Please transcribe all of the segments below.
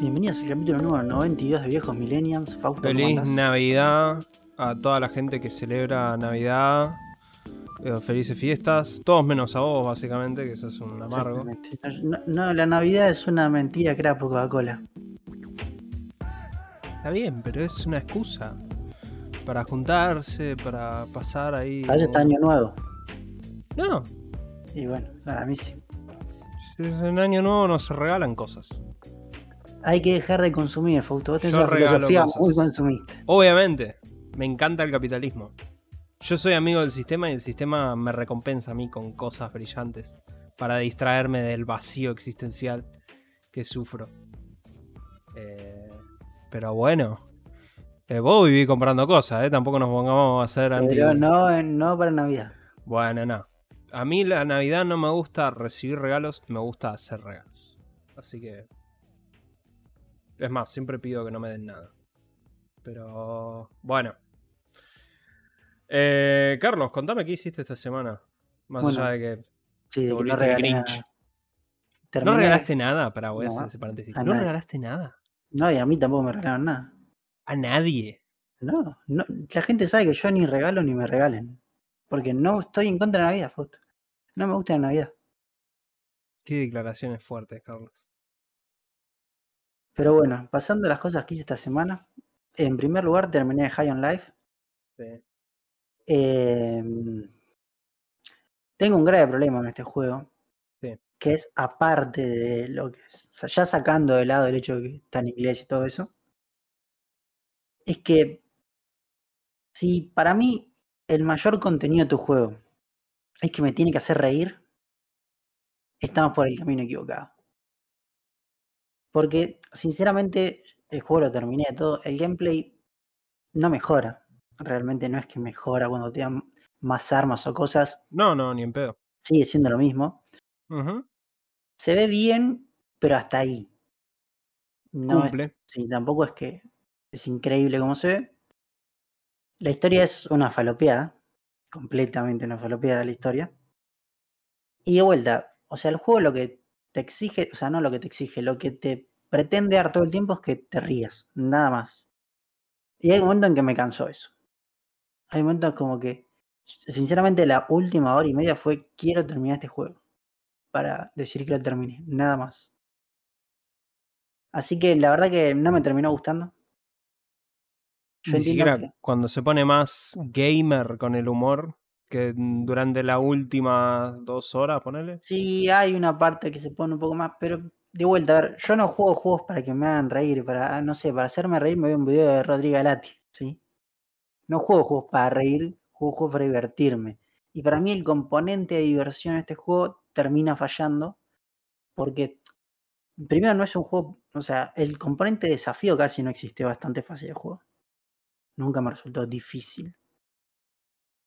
Bienvenidos al capítulo número 92 de Viejos Millennials. Fausto, ¿cómo Feliz? Navidad a toda la gente que celebra Navidad. Eh, felices fiestas. Todos menos a vos, básicamente, que sos un amargo. No, no, la Navidad es una mentira creada por Coca-Cola. Está bien, pero es una excusa. Para juntarse, para pasar ahí. Para está Año Nuevo. No, Y bueno, para mí sí. En año nuevo no se regalan cosas. Hay que dejar de consumir, Fausto. Vos tenés Yo una filosofía cosas. muy consumista. Obviamente, me encanta el capitalismo. Yo soy amigo del sistema y el sistema me recompensa a mí con cosas brillantes para distraerme del vacío existencial que sufro. Eh, pero bueno, eh, vos vivís comprando cosas, ¿eh? tampoco nos pongamos a hacer anti... Pero no, no para Navidad. Bueno, no. A mí la Navidad no me gusta recibir regalos, me gusta hacer regalos. Así que... Es más, siempre pido que no me den nada. Pero... Bueno. Eh, Carlos, contame qué hiciste esta semana. Más Bueno, allá de que Sí, te no volviste regalé Grinch. ¿No regalaste nada? Para voy a No, hacer ese paréntesis. a ¿No nadie. regalaste nada? No, y a mí tampoco me regalaron nada. A nadie. No, no, la gente sabe que yo ni regalo ni me regalen. Porque no estoy en contra de Navidad, Fausto. No me gusta la Navidad. Qué declaraciones fuertes, Carlos. Pero bueno, pasando a las cosas que hice esta semana. En primer lugar, terminé High on Life. Sí. Em, tengo un grave problema en este juego. Sí. Que es aparte de lo que es. O sea, ya sacando de lado el hecho de que está en inglés y todo eso. Es que si para mí el mayor contenido de tu juego es que me tiene que hacer reír, estamos por el camino equivocado. Porque, sinceramente, el juego lo terminé todo. El gameplay no mejora. Realmente no es que mejora cuando te dan más armas o cosas. No, no, ni en pedo. Sigue siendo lo mismo. Se ve bien, pero hasta ahí. No es- Cumple. sí, tampoco es que es increíble como se ve. La historia es una falopeada. Completamente una falopeada de la historia. Y de vuelta, o sea, el juego lo que te exige, o sea, no lo que te exige, lo que te pretende dar todo el tiempo es que te rías, nada más. Y hay un momento en que me cansó eso. Hay momentos como que, sinceramente, la última hora y media fue quiero terminar este juego. Para decir que lo terminé, nada más. Así que la verdad que no me terminó gustando. Yo Ni siquiera que- cuando se pone más gamer con el humor que durante la última dos horas, ponele. Sí, hay una parte que se pone un poco más, pero de vuelta, a ver, yo no juego juegos para que me hagan reír, para, no sé, para hacerme reír me veo un video de Rodrigo Galati, ¿sí? No juego juegos para reír, juego juegos para divertirme. Y para mí el componente de diversión en este juego termina fallando, porque primero no es un juego, o sea, el componente de desafío casi no existe, bastante fácil de juego. Nunca me resultó difícil.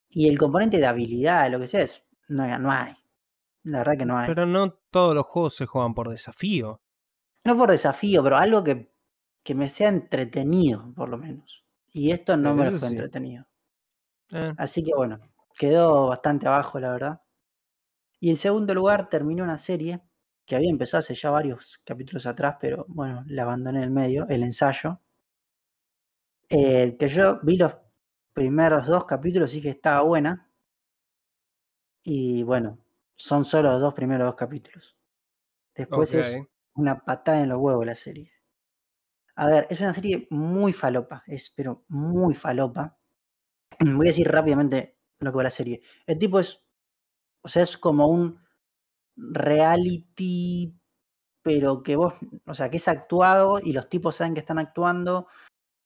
Y el componente de habilidad, lo que sea, es, no, no hay. La verdad que no hay. Pero no todos los juegos se juegan por desafío. No por desafío, pero algo que, que me sea entretenido, por lo menos. Y esto no Eh, me eso fue sí. entretenido. Eh, Así que bueno, quedó bastante abajo, la verdad. Y en segundo lugar, terminé una serie que había empezado hace ya varios capítulos atrás, pero bueno, la abandoné en el medio, el ensayo. Eh, que yo vi los primeros dos capítulos y que estaba buena. Y bueno, son solo los dos primeros dos capítulos. Después es una patada en los huevos la serie. A ver, es una serie muy falopa, es pero muy falopa. Voy a decir rápidamente lo que va la serie. El tipo es, o sea, es como un reality, pero que vos, o sea, que es actuado y los tipos saben que están actuando,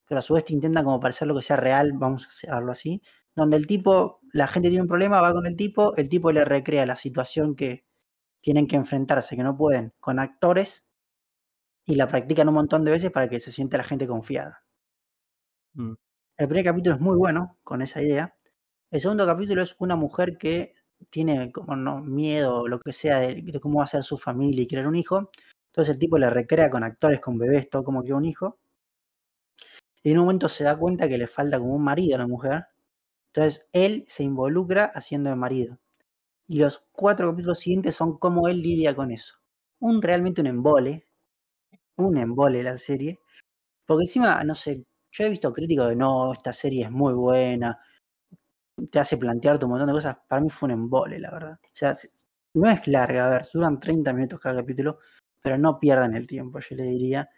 pero a su vez te intentan como parecer lo que sea real, vamos a hacerlo así, donde el tipo, la gente tiene un problema, va con el tipo, el tipo le recrea la situación que tienen que enfrentarse, que no pueden, con actores, y la practican un montón de veces para que se sienta la gente confiada. Mm. El primer capítulo es muy bueno con esa idea. El segundo capítulo es una mujer que tiene como no, miedo o lo que sea de, de cómo va a ser su familia y crear un hijo. Entonces el tipo le recrea con actores, con bebés, todo como que un hijo. Y en un momento se da cuenta que le falta como un marido a la mujer. Entonces él se involucra haciendo de marido. Y los cuatro capítulos siguientes son cómo él lidia con eso. un realmente un embole. Un embole la serie. Porque encima, no sé, yo he visto críticos de no, esta serie es muy buena. Te hace plantearte un montón de cosas. Para mí fue un embole, la verdad. O sea, no es larga, a ver, duran 30 minutos cada capítulo, pero no pierdan el tiempo, yo le diría.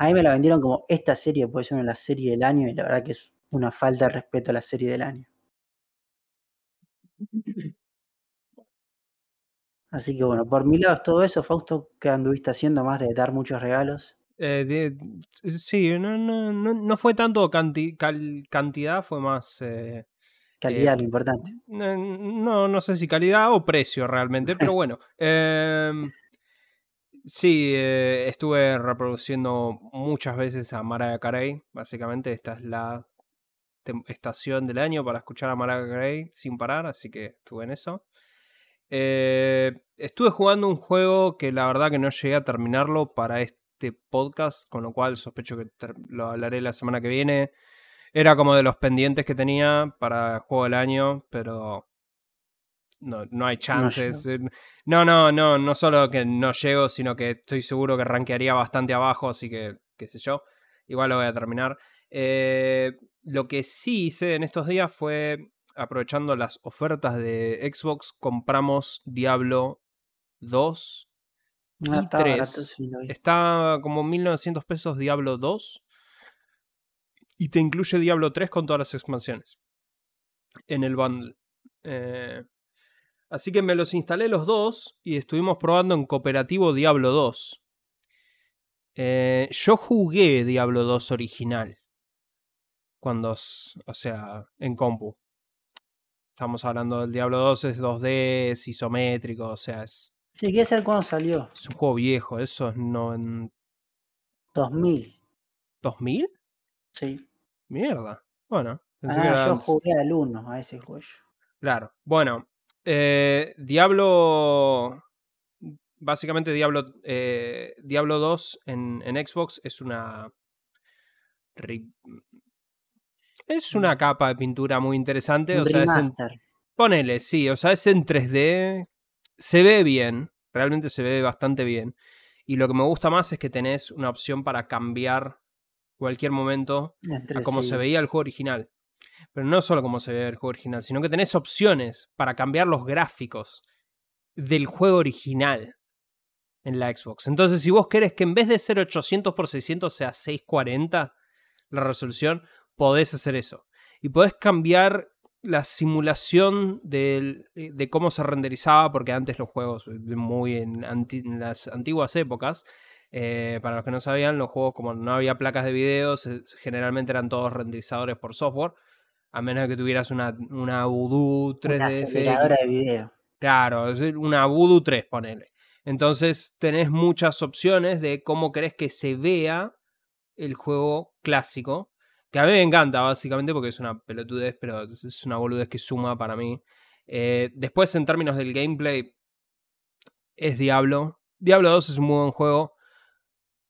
A mí me la vendieron como esta serie puede ser una serie del año y la verdad que es una falta de respeto a la serie del año. Así que bueno, por mi lado es todo eso, Fausto, ¿qué anduviste haciendo más de dar muchos regalos? Eh, sí, no, no, no, fue tanto cantidad, fue más... Eh, calidad, lo importante. No, no sé si calidad o precio realmente, pero bueno. Sí, eh, estuve reproduciendo muchas veces a Mariah Carey. Básicamente, esta es la estación del año para escuchar a Mariah Carey sin parar, así que estuve en eso. Eh, estuve jugando un juego que la verdad que no llegué a terminarlo para este podcast, con lo cual sospecho que lo hablaré la semana que viene. Era como de los pendientes que tenía para el juego del año, pero no, no hay chances. No, no, no, no solo que no llego, sino que estoy seguro que rankearía bastante abajo, así que, qué sé yo. Igual lo voy a terminar. Eh, lo que sí hice en estos días fue, aprovechando las ofertas de Xbox, compramos Diablo 2 y 3. Está como 1900 pesos Diablo 2 y te incluye Diablo 3 con todas las expansiones en el bundle. Eh, así que me los instalé los dos y estuvimos probando en cooperativo Diablo 2. Eh, yo jugué Diablo 2 original. Cuando, o sea, en compu. Estamos hablando del Diablo 2, es 2D, es isométrico, o sea, es... Sí, ¿qué es cuando salió? Es un juego viejo, eso es no en... 2000. ¿2000? Sí. Mierda. Bueno. Ah, yo jugué al 1 a ese juego. Claro. Bueno. Eh, Diablo. Básicamente Diablo, eh, Diablo 2 en, en, Xbox es una. Es una capa de pintura muy interesante. o sea, es Ponele, sí. O sea, es en 3D. Se ve bien. Realmente se ve bastante bien. Y lo que me gusta más es que tenés una opción para cambiar cualquier momento a como se veía el juego original. Pero no solo como se veía el juego original, sino que tenés opciones para cambiar los gráficos del juego original en la Xbox. Entonces, si vos querés que en vez de ser 800 x 600 sea 640 la resolución, podés hacer eso. Y podés cambiar la simulación de, cómo se renderizaba, porque antes los juegos, muy en las antiguas épocas, eh, para los que no sabían, los juegos, como no había placas de video, generalmente eran todos renderizadores por software. A menos que tuvieras una, una Voodoo 3D. de video. Claro, una Voodoo 3, ponele. Entonces tenés muchas opciones de cómo querés que se vea el juego clásico. Que a mí me encanta, básicamente, porque es una pelotudez, pero es una boludez que suma para mí. Eh, después, en términos del gameplay, es Diablo. Diablo 2 es un muy buen juego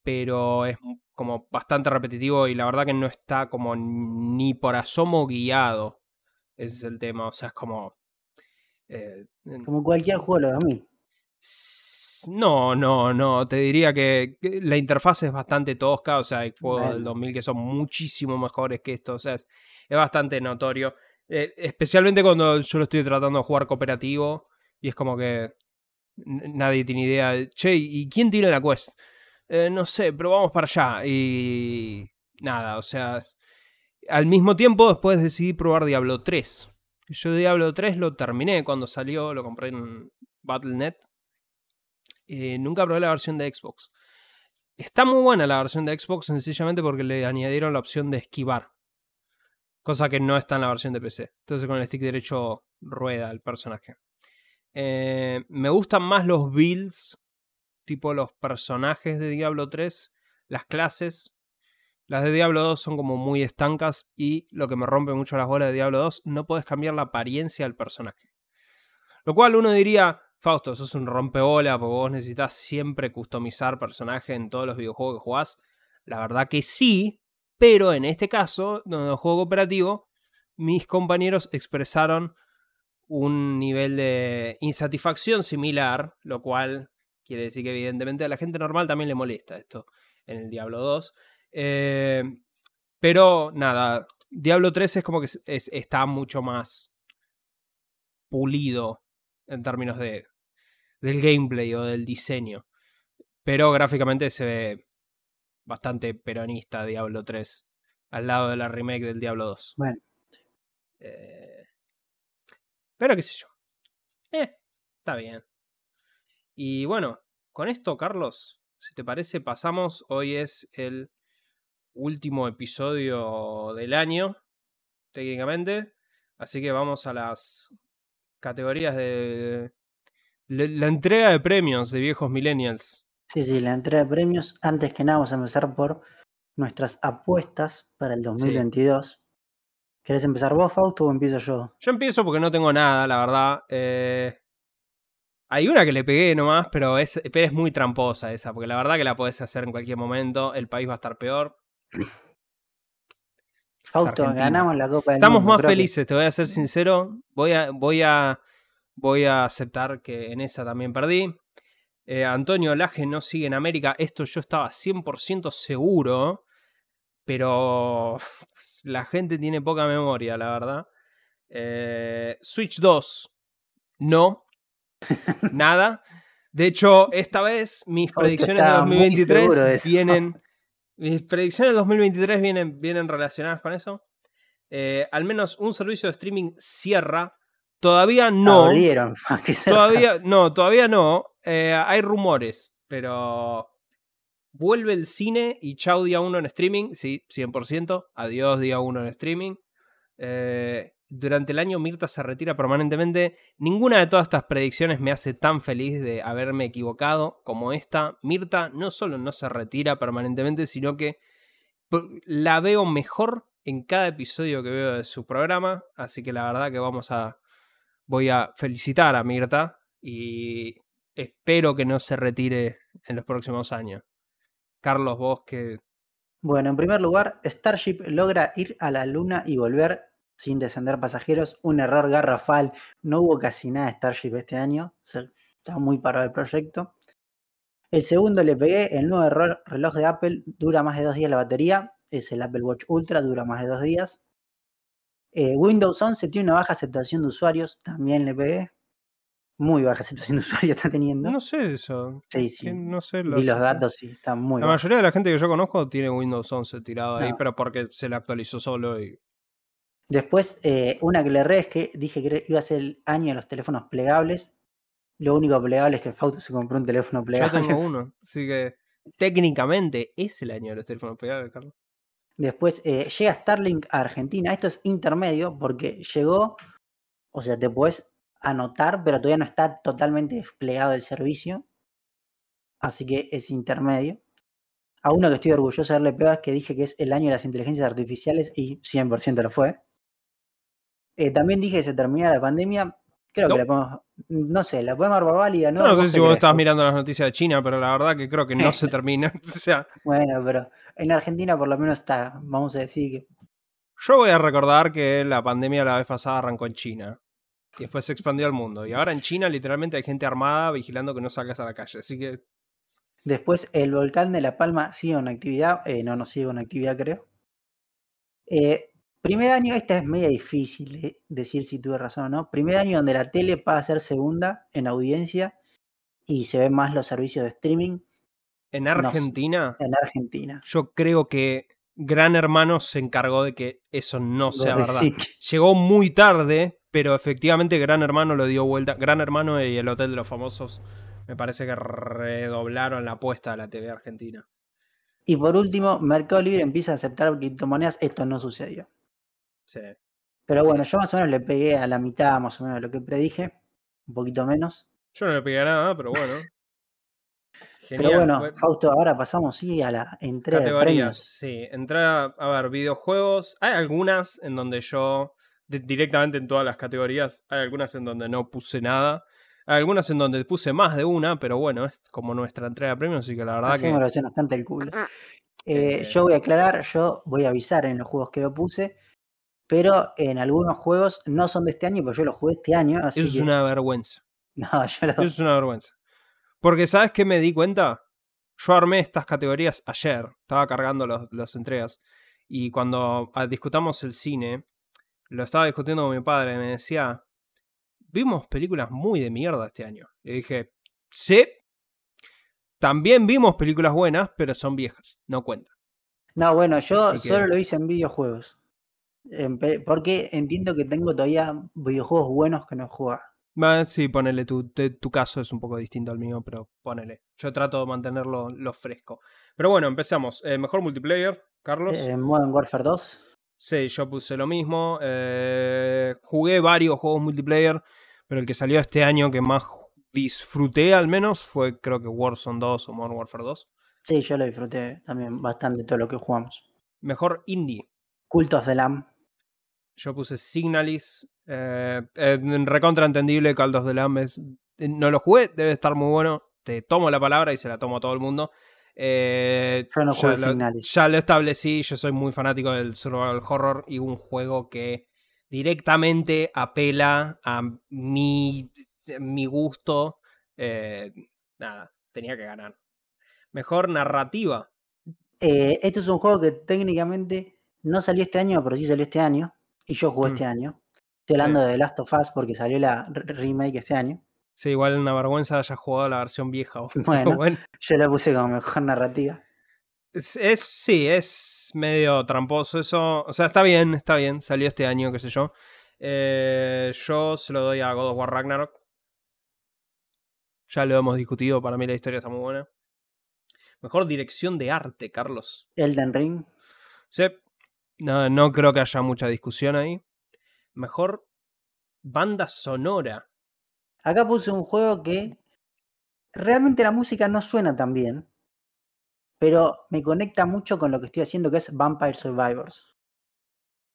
pero es como bastante repetitivo y la verdad que no está como ni por asomo guiado. Ese es el tema, o sea, es como... Eh, como cualquier juego de mí. No, no, no. Te diría que la interfaz es bastante tosca. O sea, hay juegos del 2000 que son muchísimo mejores que esto. O sea, es, bastante notorio. Eh, especialmente cuando yo lo estoy tratando de jugar cooperativo. Y es como que nadie tiene idea. Che, ¿y quién tiene la quest? Eh, no sé, pero vamos para allá. Y nada, o sea, al mismo tiempo después decidí probar Diablo 3. Yo Diablo 3 lo terminé cuando salió, lo compré en Battle.net. Eh, nunca probé la versión de Xbox. Está muy buena la versión de Xbox sencillamente porque le añadieron la opción de esquivar. Cosa que no está en la versión de PC. Entonces con el stick derecho rueda el personaje. Eh, me gustan más los builds tipo los personajes de Diablo 3, las clases. Las de Diablo 2 son como muy estancas y lo que me rompe mucho las bolas de Diablo 2, no puedes cambiar la apariencia del personaje. Lo cual uno diría, Fausto, sos un rompebola porque vos necesitas siempre customizar personaje en todos los videojuegos que jugás. La verdad que sí, pero en este caso, el juego cooperativo, mis compañeros expresaron un nivel de insatisfacción similar, lo cual Quiere decir que evidentemente a la gente normal también le molesta esto en el Diablo 2. Eh, pero nada, Diablo 3 es como que es- es- está mucho más pulido en términos de, del gameplay o del diseño. Pero gráficamente se ve bastante peronista Diablo 3 al lado de la remake del Diablo 2. Bueno, Eh, pero qué sé yo. Eh, está bien. Y bueno, con esto, Carlos, si te parece, pasamos. Hoy es el último episodio del año, técnicamente. Así que vamos a las categorías de la, entrega de premios de viejos millennials. sí, sí, la entrega de premios. Antes que nada, vamos a empezar por nuestras apuestas para el 2022. ¿Querés empezar vos, Fausto, o empiezo yo? Yo empiezo porque no tengo nada, la verdad. Eh, hay una que le pegué nomás, pero es, pero es muy tramposa esa, porque la verdad que la podés hacer en cualquier momento. El país va a estar peor. Fausto, Argentina. ganamos la Copa del Estamos Mundo, más que- felices, te voy a ser sincero. Voy a, voy a, voy a aceptar que en esa también perdí. Eh, Antonio Laje no sigue en América. Esto yo estaba 100% seguro. Pero la gente tiene poca memoria, la verdad. Eh, Switch 2, no. Nada. De hecho, esta vez mis predicciones de estaba muy 2023 seguro de eso. vienen. Mis predicciones de 2023 vienen, vienen relacionadas con eso. Eh, al menos un servicio de streaming cierra. Todavía no. Abrieron, que cerrar. Todavía no, todavía no. Eh, hay rumores, pero vuelve el cine y chau día 1 en streaming. Sí, 100%. Adiós día 1 en streaming. Eh, durante el año Mirta se retira permanentemente. Ninguna de todas estas predicciones me hace tan feliz de haberme equivocado como esta. Mirta no solo no se retira permanentemente, sino que la veo mejor en cada episodio que veo de su programa. Así que la verdad que vamos a. Voy a felicitar a Mirta y espero que no se retire en los próximos años. Carlos, vos que. Bueno, en primer lugar, Starship logra ir a la Luna y volver sin descender pasajeros. Un error garrafal. No hubo casi nada de Starship este año. o sea, estaba muy parado el proyecto. El segundo le pegué. El nuevo error- reloj de Apple dura más de dos días la batería. Es el Apple Watch Ultra, dura más de dos días. Eh, Windows 11 tiene una baja aceptación de usuarios. También le pegué. Muy baja aceptación de usuarios está teniendo. No sé eso. Sí, sí. No sé Vi los datos y están muy La mayoría de la gente que yo conozco tiene Windows 11 tirado ahí, pero porque se le actualizó solo y. Después, eh, una que le erré es que dije que iba a ser el año de los teléfonos plegables. Lo único plegable es que Fausto se compró un teléfono Yo plegable. tengo uno. Así que técnicamente es el año de los teléfonos pegables, Carlos. Después eh, llega Starlink a Argentina. Esto es intermedio porque llegó, o sea, te puedes anotar, pero todavía no está totalmente desplegado el servicio. Así que es intermedio. A uno que estoy orgulloso de haberle pegado es que dije que es el año de las inteligencias artificiales y 100% lo fue. Eh, también dije que se termina la pandemia. Creo No. que la podemos, no sé, la podemos dar válida, ¿no? No, ¿Vos sé si vos crees, estabas mirando las noticias de China, pero la verdad que creo que no se termina. O sea, Bueno, pero en Argentina por lo menos está, vamos a decir que yo voy a recordar que la pandemia la vez pasada arrancó en China. Y después se expandió al mundo. Y ahora en China literalmente hay gente armada vigilando que no salgas a la calle. Así que Después, el volcán de La Palma sigue en actividad. eh, no, no sigue en actividad, creo. Eh, primer año, esta es media difícil de decir si tuve razón o no. Primer año donde la tele pasa a ser segunda en audiencia y se ven más los servicios de streaming en. Argentina, en Argentina. yo creo que Gran Hermano se encargó de que eso no sea verdad. Llegó muy tarde, pero efectivamente Gran Hermano lo dio vuelta. Gran Hermano y el Hotel de los Famosos me parece que redoblaron la apuesta a la TV argentina. Y por último, Mercado Libre empieza a aceptar criptomonedas. Esto no sucedió. Sí. Pero bueno, yo más o menos le pegué a la mitad, más o menos, de lo que predije. Un poquito menos. Yo no le pegué a nada, pero bueno. Pero bueno, Bueno, Fausto, ahora pasamos sí a la entrega de categorías, premios. sí. Entra a ver videojuegos. Hay algunas en donde yo, de- directamente en todas las categorías, hay algunas en donde no puse nada. Hay algunas en donde puse más de una, pero bueno, es como nuestra entrega de premios, así que la verdad Hacemos que... canta el culo. Eh, Eh, yo voy a aclarar, yo voy a avisar en los juegos que lo puse, pero en algunos juegos no son de este año, pero yo los jugué este año, así Eso es una vergüenza. no, yo Eso es una vergüenza. Porque, ¿sabes qué me di cuenta? Yo armé estas categorías ayer, estaba cargando los, las entregas. Y cuando ah, discutamos el cine, lo estaba discutiendo con mi padre, me decía, vimos películas muy de mierda este año. Y dije, sí, también vimos películas buenas, pero son viejas, no cuentan. No, bueno, yo que- solo lo hice en videojuegos. Porque entiendo que tengo todavía videojuegos buenos que no. Ah, sí, ponele, tu, te- tu caso es un poco distinto al mío, pero ponele. Yo trato de mantenerlo lo fresco. Pero bueno, empezamos. Eh, mejor multiplayer, Carlos. Eh, Modern Warfare 2. Sí, yo puse lo mismo. Eh, jugué varios juegos multiplayer, pero el que salió este año que más disfruté al menos fue creo que Warzone 2 o Modern Warfare 2. Sí, yo lo disfruté también bastante todo lo que jugamos. Mejor indie. Cult of the Lamb. Yo puse Signalis. Eh, eh, recontra entendible, Call of the Lamb es- eh, No lo jugué, debe estar muy bueno. Te tomo la palabra y se la tomo a todo el mundo. Eh, Yo no ya, jugué lo, Signalis. ya lo establecí, yo soy muy fanático del survival horror y un juego que directamente apela a mi, mi gusto. Eh, nada, tenía que ganar. Mejor narrativa. Este es un juego que técnicamente no salió este año, pero sí salió este año. Y yo jugué Mm. este año. Estoy hablando de The Last of Us porque salió la re- remake este año. Sí, igual una vergüenza haya jugado la versión vieja. Bueno. bueno. Yo la puse como mejor narrativa. Es, es- sí, es medio tramposo eso. O sea, está bien, está bien. Salió este año, qué sé yo. Eh, yo se lo doy a God of War Ragnarok. Ya lo hemos discutido, para mí la historia está muy buena. Mejor dirección de arte, Carlos. Elden Ring. Sí, no, no creo que haya mucha discusión ahí. Mejor banda sonora. Acá puse un juego que realmente la música no suena tan bien, pero me conecta mucho con lo que estoy haciendo, que es Vampire Survivors.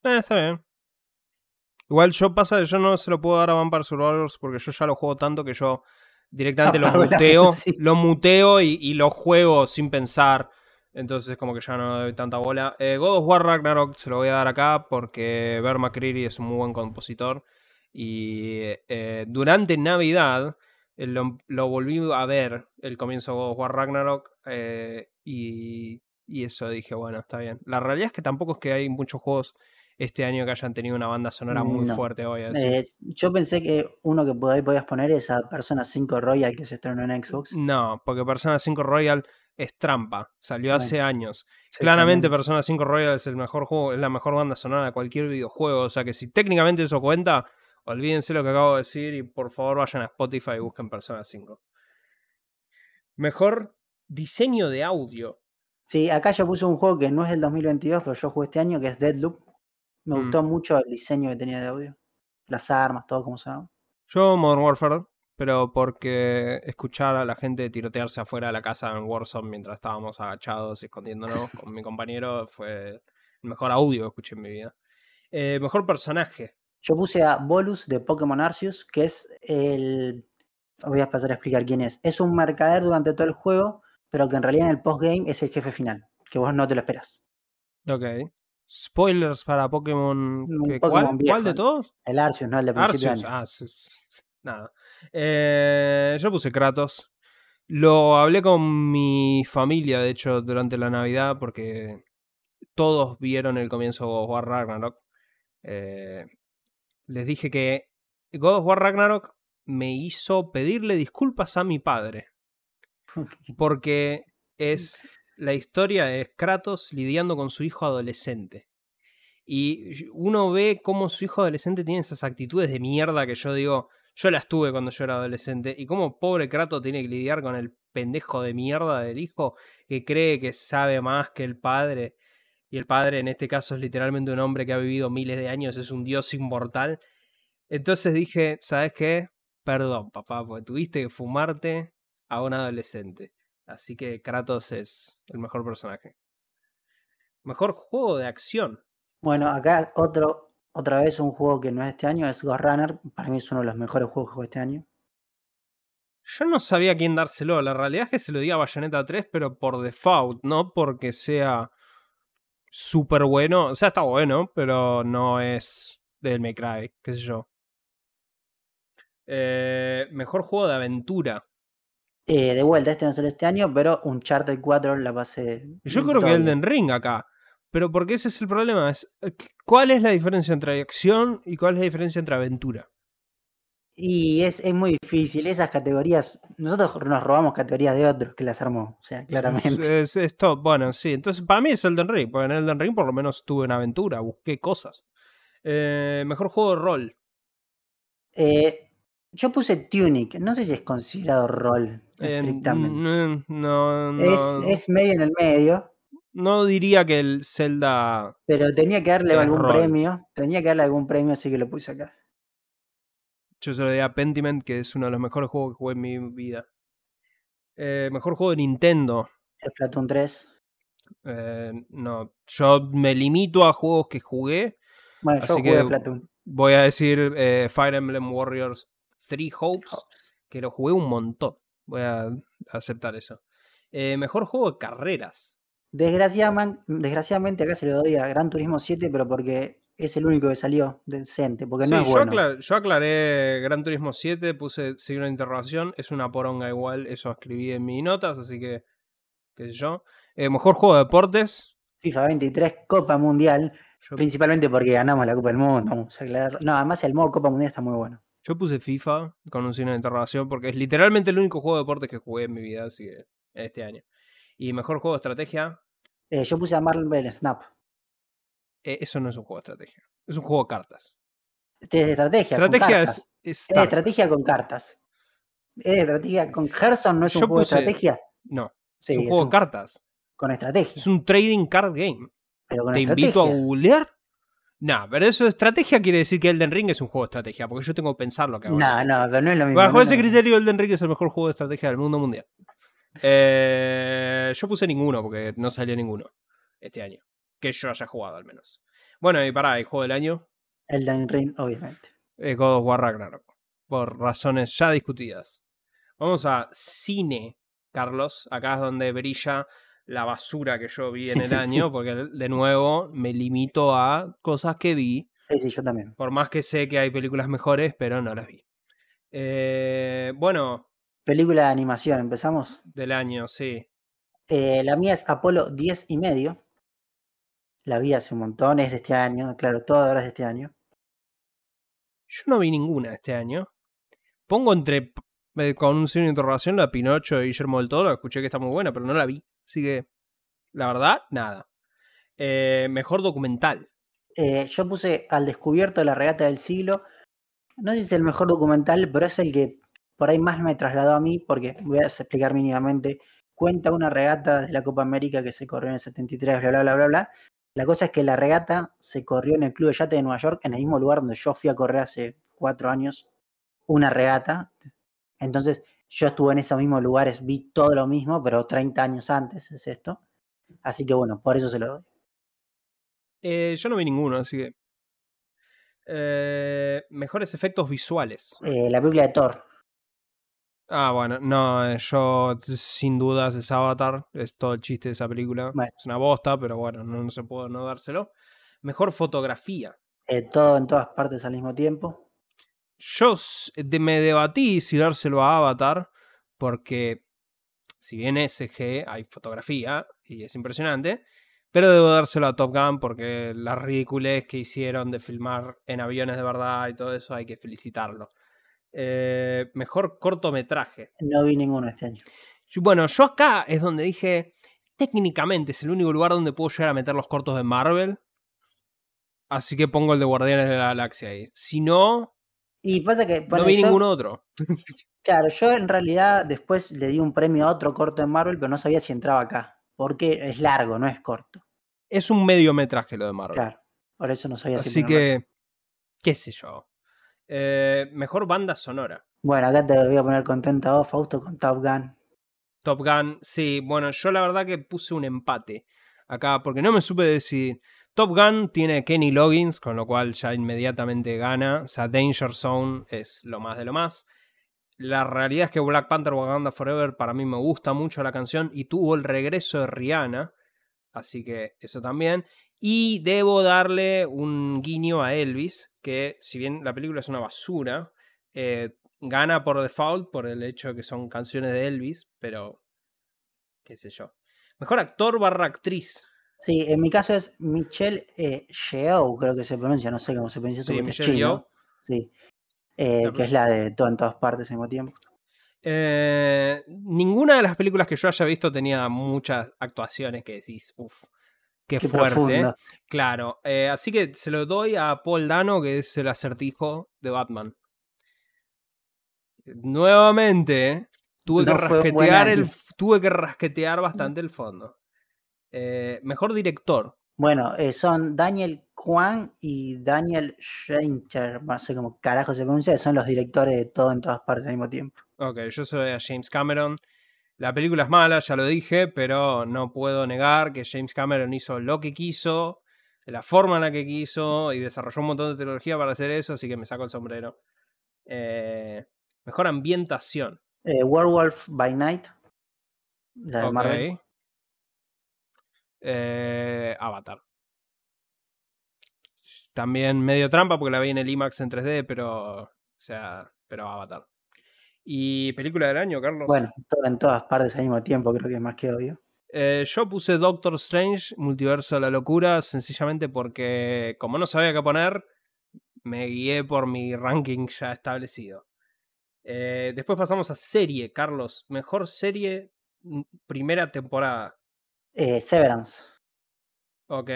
Eh, está bien. Igual yo pasa que yo no se lo puedo dar a Vampire Survivors porque yo ya lo juego tanto que yo directamente lo muteo, música. lo muteo y, y lo juego sin pensar. Entonces como que ya no doy tanta bola. Eh, God of War Ragnarok se lo voy a dar acá porque Bear McCreary es un muy buen compositor. Y eh, durante Navidad eh, lo, lo volví a ver el comienzo de God of War Ragnarok. eh, y, y eso dije, bueno, está bien. La realidad es que tampoco es que hay muchos juegos este año que hayan tenido una banda sonora muy No. fuerte. Eh, yo pensé que uno que podías poner es a Persona 5 Royal que se estrenó en Xbox. No, porque Persona 5 Royal es trampa. Salió Bueno, hace años. Claramente. Persona 5 Royal es el mejor juego, es la mejor banda sonora de cualquier videojuego. O sea que si técnicamente eso cuenta, olvídense lo que acabo de decir y por favor vayan a Spotify y busquen Persona 5. Mejor diseño de audio. Sí, acá yo puse un juego que no es del 2022, pero yo jugué este año, que es Deadloop. Me Mm. gustó mucho el diseño que tenía de audio. Las armas, todo como sonaba. Yo Modern Warfare, pero porque escuchar a la gente tirotearse afuera de la casa en Warzone mientras estábamos agachados y escondiéndonos con mi compañero fue el mejor audio que escuché en mi vida. Eh, mejor personaje. Yo puse a Bolus de Pokémon Arceus, que es el. Voy a pasar a explicar quién es. Es un mercader durante todo el juego, pero que en realidad en el postgame es el jefe final, que vos no te lo esperas. Ok. Spoilers para Pokémon. Un ¿qué- Pokémon ¿Cuál? viejo, ¿Cuál de todos? El Arceus, no el de principio de Arceus. año. Ah, nada. Eh, yo puse Kratos. Lo hablé con mi familia, de hecho, durante la Navidad, porque todos vieron el comienzo de God of War Ragnarok. Eh, les dije que God of War Ragnarok me hizo pedirle disculpas a mi padre. Porque es la historia de Kratos lidiando con su hijo adolescente. Y uno ve cómo su hijo adolescente tiene esas actitudes de mierda que yo digo, yo las tuve cuando yo era adolescente. Y cómo pobre Kratos tiene que lidiar con el pendejo de mierda del hijo que cree que sabe más que el padre. Y el padre en este caso es literalmente un hombre que ha vivido miles de años, es un dios inmortal. Entonces dije, ¿sabes qué? Perdón, papá, porque tuviste que fumarte a un adolescente. Así que Kratos es el mejor personaje. Mejor juego de acción. Bueno, acá otro, otra vez un juego que no es este año, es Ghost Runner. Para mí es uno de los mejores juegos que jugué este año. Yo no sabía a quién dárselo. La realidad es que se lo di a Bayonetta 3, pero por default, no porque sea súper bueno. O sea, está bueno, pero no es del May Cry, qué sé yo. Eh, mejor juego de aventura. Eh, de vuelta, este no salió este año, pero un Uncharted 4 la pasé. Yo creo que Elden Ring acá. Pero porque ese es el problema. Es, eh, ¿Cuál es la diferencia entre acción y cuál es la diferencia entre aventura? Y es, es, muy difícil. Esas categorías, nosotros nos robamos categorías de otros que las armó, o sea, claramente. Es, es, Bueno, sí. Entonces, para mí es Elden Ring, porque en Elden Ring por lo menos tuve una aventura, busqué cosas. Eh, mejor juego de rol. Eh, yo puse Tunic, no sé si es considerado rol. Eh, estrictamente. no, no, es, es, medio en el medio. No diría que el Zelda. Pero tenía que darle algún premio. Tenía que darle algún premio, así que lo puse acá. Yo se lo di a Pentiment, que es uno de los mejores juegos que jugué en mi vida. Eh, mejor juego de Nintendo. Splatoon 3. Eh, no, yo me limito a juegos que jugué. Bueno, yo jugué Splatoon. Voy a decir eh, Fire Emblem Warriors 3 Hopes, que lo jugué un montón. Voy a aceptar eso. mejor juego de carreras. Desgraciadamente, desgraciadamente acá se lo doy a Gran Turismo 7, pero porque es el único que salió decente, porque no es bueno. Yo, yo, aclaré Gran Turismo 7, puse signo de interrogación, es una poronga igual, eso escribí en mis notas, así que, qué sé yo. Eh, mejor juego de deportes. FIFA 23, Copa Mundial, principalmente porque ganamos la Copa del Mundo, vamos a aclarar. No, además el modo Copa Mundial está muy bueno. Yo puse FIFA con un signo de interrogación porque es literalmente el único juego de deportes que jugué en mi vida, así que este año. Y mejor juego de estrategia. Eh, yo puse a Marvel Snap. Eh, eso no es un juego de estrategia. Es un juego de cartas. Es de estrategia. Estrategia es, es, de estrategia con cartas. Es de estrategia con Hearthstone, no es un juego de estrategia. No. es un juego de cartas. Con estrategia. Es un trading card game. ¿Te invito a googlear? No, pero eso de estrategia quiere decir que Elden Ring es un juego de estrategia, porque yo tengo que pensarlo que No, no, pero no es lo mismo. Bajo ese criterio, Elden Ring es el mejor juego de estrategia del mundo mundial. Eh, yo puse ninguno, porque no salió ninguno este año que yo haya jugado al menos. Bueno, y para, el juego del año. Elden Ring, obviamente. Eh, God of War Ragnarok. Por razones ya discutidas. Vamos a cine, Carlos. Acá es donde brilla la basura que yo vi en el año, porque de nuevo me limito a cosas que vi. Sí, sí, yo también. Por más que sé que hay películas mejores, pero no las vi. Eh, bueno. Película de animación, ¿empezamos? Del año, sí. Eh, la mía es Apolo 10 y medio. La vi hace un montón, es de este año, claro, todas de este año. Yo no vi ninguna este año. Pongo entre eh, con un signo de interrogación la Pinocho y Guillermo del Toro, escuché que está muy buena, pero no la vi. Así que, la verdad, nada. Eh, mejor documental. Yo puse Al descubierto de la regata del siglo. No sé si es el mejor documental, pero es el que por ahí más me trasladó a mí, porque voy a explicar mínimamente. Cuenta una regata de la Copa América que se corrió en el 73, bla, bla, bla, bla, bla. La cosa es que la regata se corrió en el Club de Yate de Nueva York, en el mismo lugar donde yo fui a correr hace cuatro años una regata. Entonces yo estuve en esos mismos lugares, vi todo lo mismo, pero 30 años antes es esto. Así que bueno, por eso se lo doy. Eh, yo no vi ninguno, así que... Eh, mejores efectos visuales. Eh, la película de Thor. Ah, bueno, no, eh, yo sin dudas es Avatar, es todo el chiste de esa película. Es una bosta, pero bueno, no, se puede no dárselo. Mejor fotografía. Eh, todo en todas partes al mismo tiempo. Yo me debatí si dárselo a Avatar, porque si bien es CG, hay fotografía y es impresionante, pero debo dárselo a Top Gun porque las ridiculez que hicieron de filmar en aviones de verdad y todo eso hay que felicitarlo. Eh, mejor cortometraje. No vi ninguno este año. Bueno, yo acá es donde dije, técnicamente es el único lugar donde puedo llegar a meter los cortos de Marvel. Así que pongo el de Guardianes de la Galaxia ahí. Si no... Y pasa que... no vi ningún otro. claro, yo en realidad después le di un premio a otro corto de Marvel, pero no sabía si entraba acá. Porque es largo, no es corto. Es un mediometraje lo de Marvel. Claro, por eso no sabía si Así que, qué sé yo. Eh, mejor banda sonora. Bueno, acá te voy a poner contento a vos, Fausto, con Top Gun. Top Gun, sí, bueno, yo la verdad que puse un empate acá porque no me supe decir. Top Gun tiene Kenny Loggins, con lo cual ya inmediatamente gana. O sea, Danger Zone es lo más de lo más. La realidad es que Black Panther Wakanda Forever para mí me gusta mucho la canción y tuvo el regreso de Rihanna. Así que eso también. Y debo darle un guiño a Elvis, que si bien la película es una basura, eh, gana por default por el hecho de que son canciones de Elvis, pero qué sé yo. Mejor actor barra actriz. Sí, en mi caso es Michelle eh, Yeoh, creo que se pronuncia, no sé cómo se pronuncia. Sí, Michelle. Yeoh. Sí. Eh, que es la de todo en todas partes al mismo tiempo. Eh, ninguna de las películas que yo haya visto tenía muchas actuaciones que decís, uff, qué, Qué fuerte. Claro, eh, así que se lo doy a Paul Dano, que es el acertijo de Batman. Nuevamente, tuve que No rasquetear el, tuve que rasquetear bastante el fondo. Eh, mejor director. Bueno, eh, son Daniel Kwan y Daniel Schenker, no sé cómo carajo se pronuncia, son los directores de todo en todas partes al mismo tiempo. Ok, yo soy a James Cameron. La película es mala, ya lo dije, pero no puedo negar que James Cameron hizo lo que quiso, de la forma en la que quiso y desarrolló un montón de tecnología para hacer eso, así que me saco el sombrero. Eh, mejor ambientación. Eh, Werewolf by Night, la de. Marvel. Eh, Avatar. También medio trampa porque la vi en el IMAX en 3D, pero. O sea, pero Avatar. ¿Y película del año, Carlos? Bueno, en todas partes al mismo tiempo, creo que es más que obvio. Eh, yo puse Doctor Strange, Multiverso de la Locura, sencillamente porque, como no sabía qué poner, me guié por mi ranking ya establecido. Eh, después pasamos a serie, Carlos. Mejor serie, mm, primera temporada. Eh, Severance, Ok.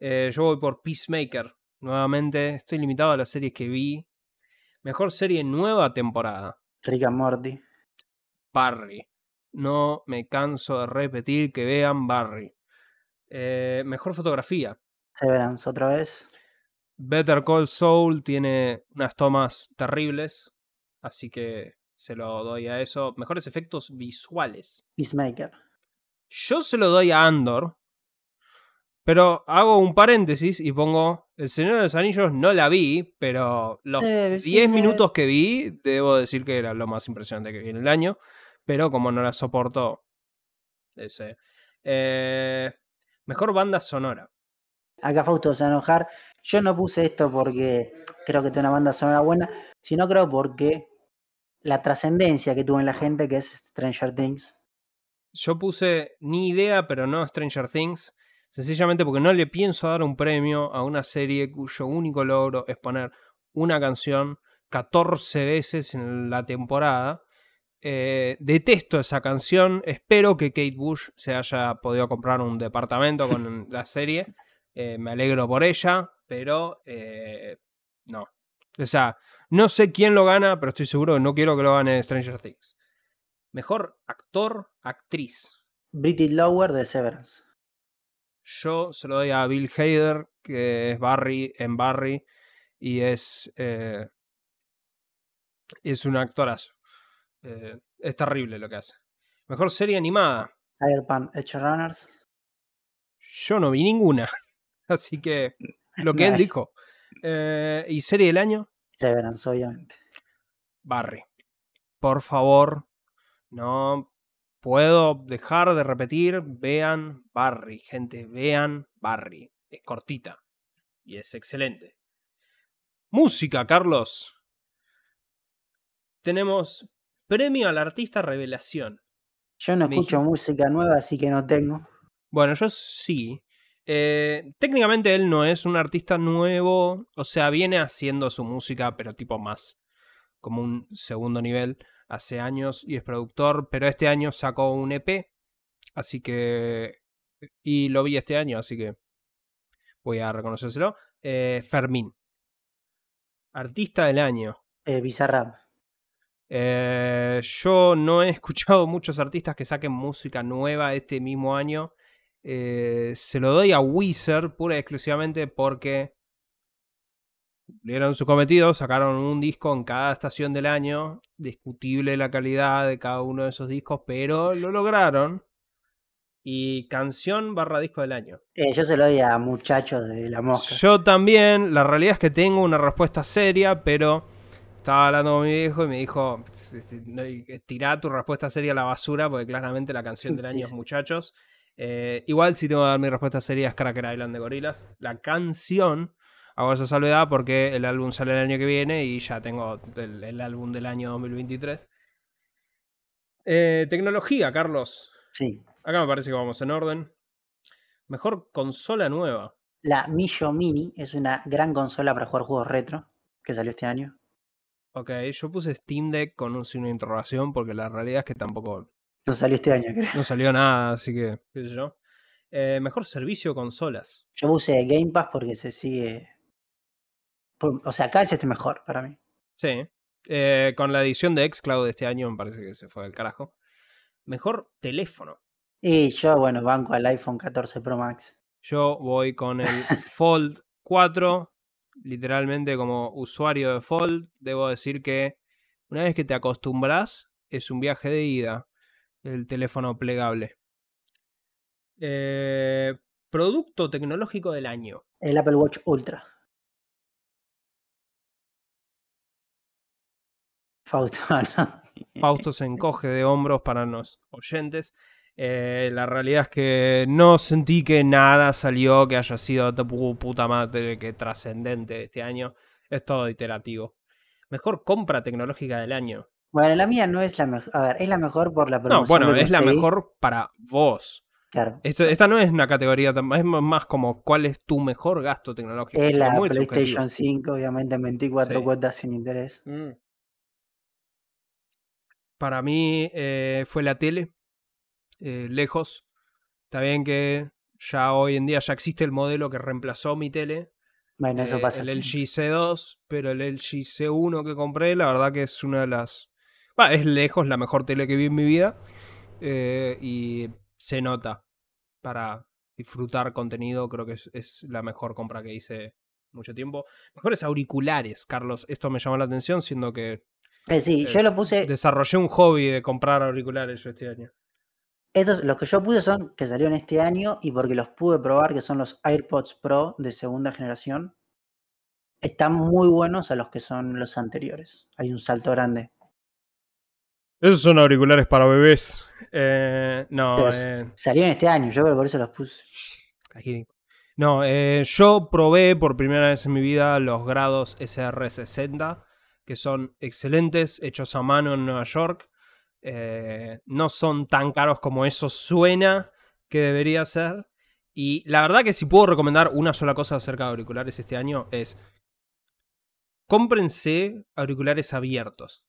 Yo voy por Peacemaker. Nuevamente, estoy limitado a las series que vi. Mejor serie, nueva temporada. Rick and Morty, Barry. No me canso de repetir que vean Barry. Eh, mejor fotografía. Severance otra vez. Better Call Saul tiene unas tomas terribles, así que se lo doy a eso. Mejores efectos visuales. Peacemaker. Yo se lo doy a Andor, pero hago un paréntesis y pongo El Señor de los Anillos no la vi, pero los Sí, sí, 10 sí. minutos que vi, debo decir que era lo más impresionante que vi en el año, pero como no la soporto, ese. Eh, mejor banda sonora. Acá Fausto se va a enojar. Yo no puse esto porque creo que tiene una banda sonora buena, sino creo porque la trascendencia que tuvo en la gente, que es Stranger Things. Yo puse ni idea, pero no Stranger Things. Sencillamente porque no le pienso dar un premio a una serie cuyo único logro es poner una canción 14 veces en la temporada. Eh, detesto esa canción. Espero que Kate Bush se haya podido comprar un departamento con la serie. Eh, me alegro por ella, pero eh, no. O sea, no sé quién lo gana, pero estoy seguro que no quiero que lo gane Stranger Things. Mejor actor, actriz. Britney Lower de Severance. Yo se lo doy a Bill Hader, que es Barry en Barry, y es, eh, es un actorazo. Eh, es terrible lo que hace. Mejor serie animada. Cyberpunk Edge Runners. Yo no vi ninguna, así que lo que él dijo. Eh, ¿Y serie del año? Severance, obviamente. Barry. Por favor, no puedo dejar de repetir. Vean Barry, gente, vean Barry. Es cortita y es excelente. Música, Carlos. Tenemos premio al artista revelación. Yo no Me escucho música nueva, así que no tengo. Bueno, yo sí. Eh, técnicamente él no es un artista nuevo, o sea, viene haciendo su música, pero tipo más como un segundo nivel hace años y es productor, pero este año sacó un EP, así que... Y lo vi este año, así que voy a reconocérselo. Eh, Fermín. Artista del año. Eh, Bizarrap. Eh, yo no he escuchado muchos artistas que saquen música nueva este mismo año. Eh, se lo doy a Weezer pura y exclusivamente porque cumplieron su cometido, sacaron un disco en cada estación del año. Discutible la calidad de cada uno de esos discos, pero lo lograron. Y canción barra disco del año. Eh, yo se lo doy a muchachos de la mosca. Yo también, la realidad es que tengo una respuesta seria, pero estaba hablando con mi viejo y me dijo, "S- s- no, tirá tu respuesta seria a la basura, porque claramente la canción del Sí, año es muchachos. Eh, igual si tengo que dar mi respuesta seria es Cracker Island de Gorilas. La canción, hago esa salvedad porque el álbum sale el año que viene y ya tengo el, el álbum del año 2023. Eh, tecnología, Carlos. Sí. Acá me parece que vamos en orden. Mejor consola nueva. La Millo Mini es una gran consola para jugar juegos retro que salió este año. Ok, yo puse Steam Deck con un signo de interrogación porque la realidad es que tampoco No salió este año, creo. no salió nada, así que, qué sé yo. Eh, mejor servicio consolas. Yo puse Game Pass porque se sigue. O sea, acá es este mejor para mí. Sí. Eh, con la edición de Xcloud de este año me parece que se fue del carajo. Mejor teléfono. Y yo, bueno, banco al iPhone 14 Pro Max. Yo voy con el Fold 4. Literalmente como usuario de Fold, debo decir que una vez que te acostumbras, es un viaje de ida el teléfono plegable. Eh, producto tecnológico del año. El Apple Watch Ultra. Fausto, ¿no? Fausto se encoge de hombros para los oyentes. Eh, la realidad es que no sentí que nada salió que haya sido puta madre que trascendente este año. Es todo iterativo. Mejor compra tecnológica del año. Bueno, la mía no es la mejor. A ver, es la mejor por la No, promoción. bueno, que es la mejor para vos. Claro. Esto- esta no es una categoría, es más como cuál es tu mejor gasto tecnológico. Es la muy subjetivo. PlayStation 5, obviamente en 24 Sí. cuotas sin interés. Mm. Para mí eh, fue la tele, eh, lejos. Está bien que ya hoy en día ya existe el modelo que reemplazó mi tele, Bueno, eso eh, pasa. el. LG C2, pero el LG C1 que compré, la verdad que es una de las... Va, es lejos la mejor tele que vi en mi vida y se nota para disfrutar contenido, creo que es, es la mejor compra que hice mucho tiempo. Mejores auriculares, Carlos, esto me llamó la atención, siendo que Eh, sí, eh, yo lo puse. desarrollé un hobby de comprar auriculares yo este año. Estos, los que yo puse son que salieron este año y porque los pude probar, que son los AirPods Pro de segunda generación. Están muy buenos a los que son los anteriores. Hay un salto grande. Esos son auriculares para bebés. Eh, no, Salieron este año, yo por eso los puse. Aquí- No, yo probé por primera vez en mi vida los grados SR60, que son excelentes, hechos a mano en Nueva York. Eh, no son tan caros como eso suena que debería ser. Y la verdad que si puedo recomendar una sola cosa acerca de auriculares este año es cómprense auriculares abiertos.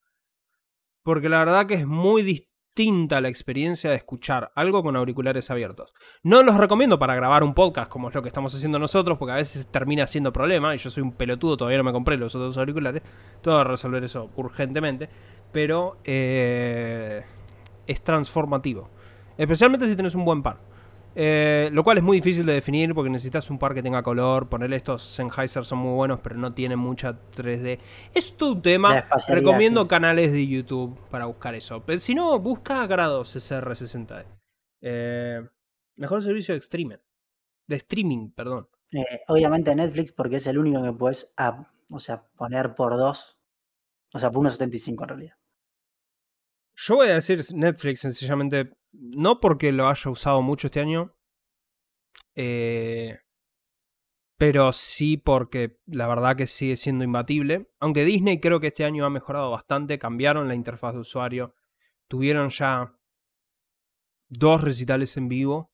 Porque la verdad que es muy distinta la experiencia de escuchar algo con auriculares abiertos. No los recomiendo para grabar un podcast como es lo que estamos haciendo nosotros, porque a veces termina siendo problema, y yo soy un pelotudo, todavía no me compré los otros auriculares, tengo que resolver eso urgentemente, pero eh, es transformativo. Especialmente si tenés un buen par. Eh, lo cual es muy difícil de definir porque necesitas un par que tenga color. Ponerle estos Sennheiser son muy buenos, pero no tienen mucha 3D. Es tu tema. Recomiendo sí. canales de YouTube para buscar eso. Pero si no, busca grados SR60. Eh, mejor servicio de streaming. De streaming, perdón. Eh, obviamente Netflix porque es el único que puedes ah, o sea, poner por dos. O sea, por 1.75 en realidad. Yo voy a decir Netflix sencillamente, no porque lo haya usado mucho este año, eh, pero sí porque la verdad que sigue siendo imbatible. Aunque Disney creo que este año ha mejorado bastante, cambiaron la interfaz de usuario, tuvieron ya dos recitales en vivo